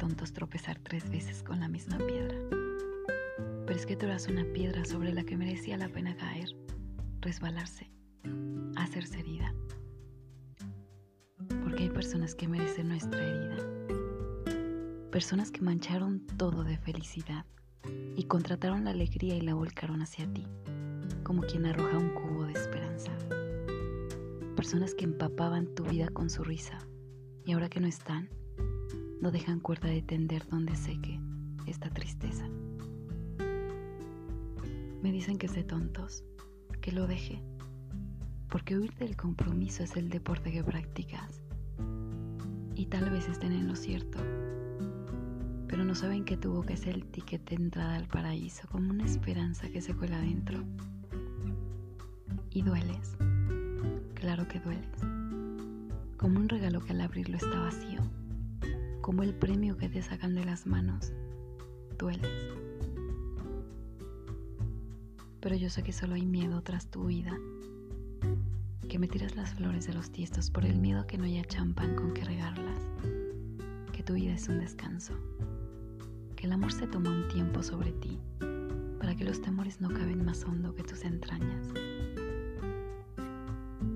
tontos tropezar tres veces con la misma piedra. Pero es que tú eras una piedra sobre la que merecía la pena caer, resbalarse, hacerse herida. Porque hay personas que merecen nuestra herida. Personas que mancharon todo de felicidad y contrataron la alegría y la volcaron hacia ti, como quien arroja un cubo de esperanza. Personas que empapaban tu vida con su risa y ahora que no están, no dejan cuerda de tender donde seque esta tristeza. Me dicen que sé tontos, que lo deje, porque huir del compromiso es el deporte que practicas. Y tal vez estén en lo cierto, pero no saben que tu boca es el ticket de entrada al paraíso, como una esperanza que se cuela adentro. Y dueles, claro que dueles, como un regalo que al abrirlo está vacío como el premio que te sacan de las manos, dueles. Pero yo sé que solo hay miedo tras tu vida, que me tiras las flores de los tiestos por el miedo a que no haya champán con que regarlas, que tu vida es un descanso, que el amor se toma un tiempo sobre ti para que los temores no caben más hondo que tus entrañas.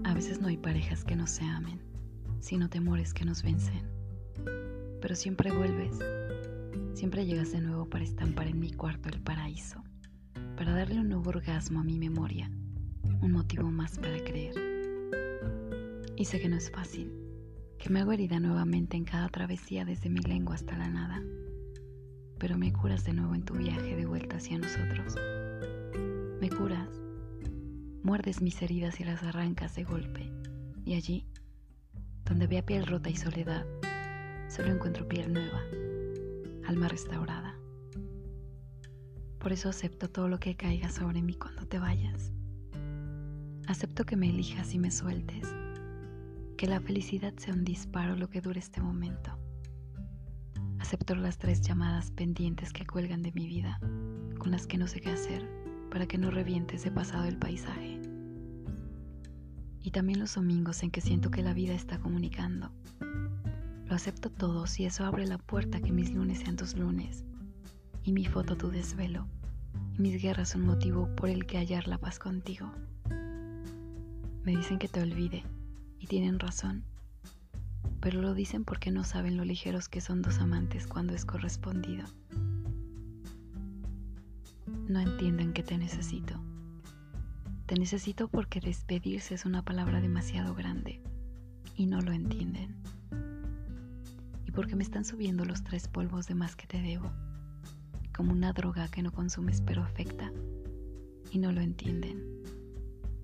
A veces no hay parejas que no se amen, sino temores que nos vencen pero siempre vuelves. Siempre llegas de nuevo para estampar en mi cuarto el paraíso, para darle un nuevo orgasmo a mi memoria, un motivo más para creer. Y sé que no es fácil, que me hago herida nuevamente en cada travesía desde mi lengua hasta la nada, pero me curas de nuevo en tu viaje de vuelta hacia nosotros. Me curas, muerdes mis heridas y las arrancas de golpe, y allí, donde vea piel rota y soledad, solo encuentro piel nueva, alma restaurada. Por eso acepto todo lo que caiga sobre mí cuando te vayas. Acepto que me elijas y me sueltes, que la felicidad sea un disparo lo que dure este momento. Acepto las tres llamadas pendientes que cuelgan de mi vida, con las que no sé qué hacer para que no reviente ese pasado del paisaje. Y también los domingos en que siento que la vida está comunicando lo acepto todo si eso abre la puerta que mis lunes sean tus lunes y mi foto tu desvelo y mis guerras un motivo por el que hallar la paz contigo. Me dicen que te olvide y tienen razón, pero lo dicen porque no saben lo ligeros que son dos amantes cuando es correspondido. No entienden que te necesito. Te necesito porque despedirse es una palabra demasiado grande y no lo entienden porque me están subiendo los tres polvos de más que te debo, como una droga que no consumes pero afecta y no lo entienden.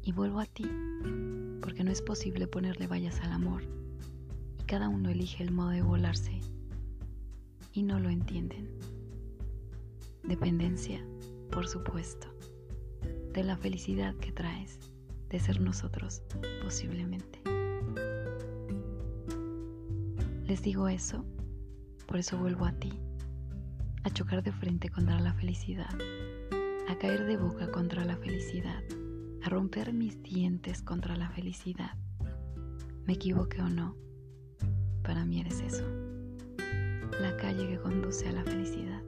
Y vuelvo a ti, porque no es posible ponerle vallas al amor y cada uno elige el modo de volarse y no lo entienden. Dependencia, por supuesto, de la felicidad que traes de ser nosotros posiblemente. Les digo eso, por eso vuelvo a ti, a chocar de frente contra la felicidad, a caer de boca contra la felicidad, a romper mis dientes contra la felicidad. Me equivoque o no, para mí eres eso, la calle que conduce a la felicidad.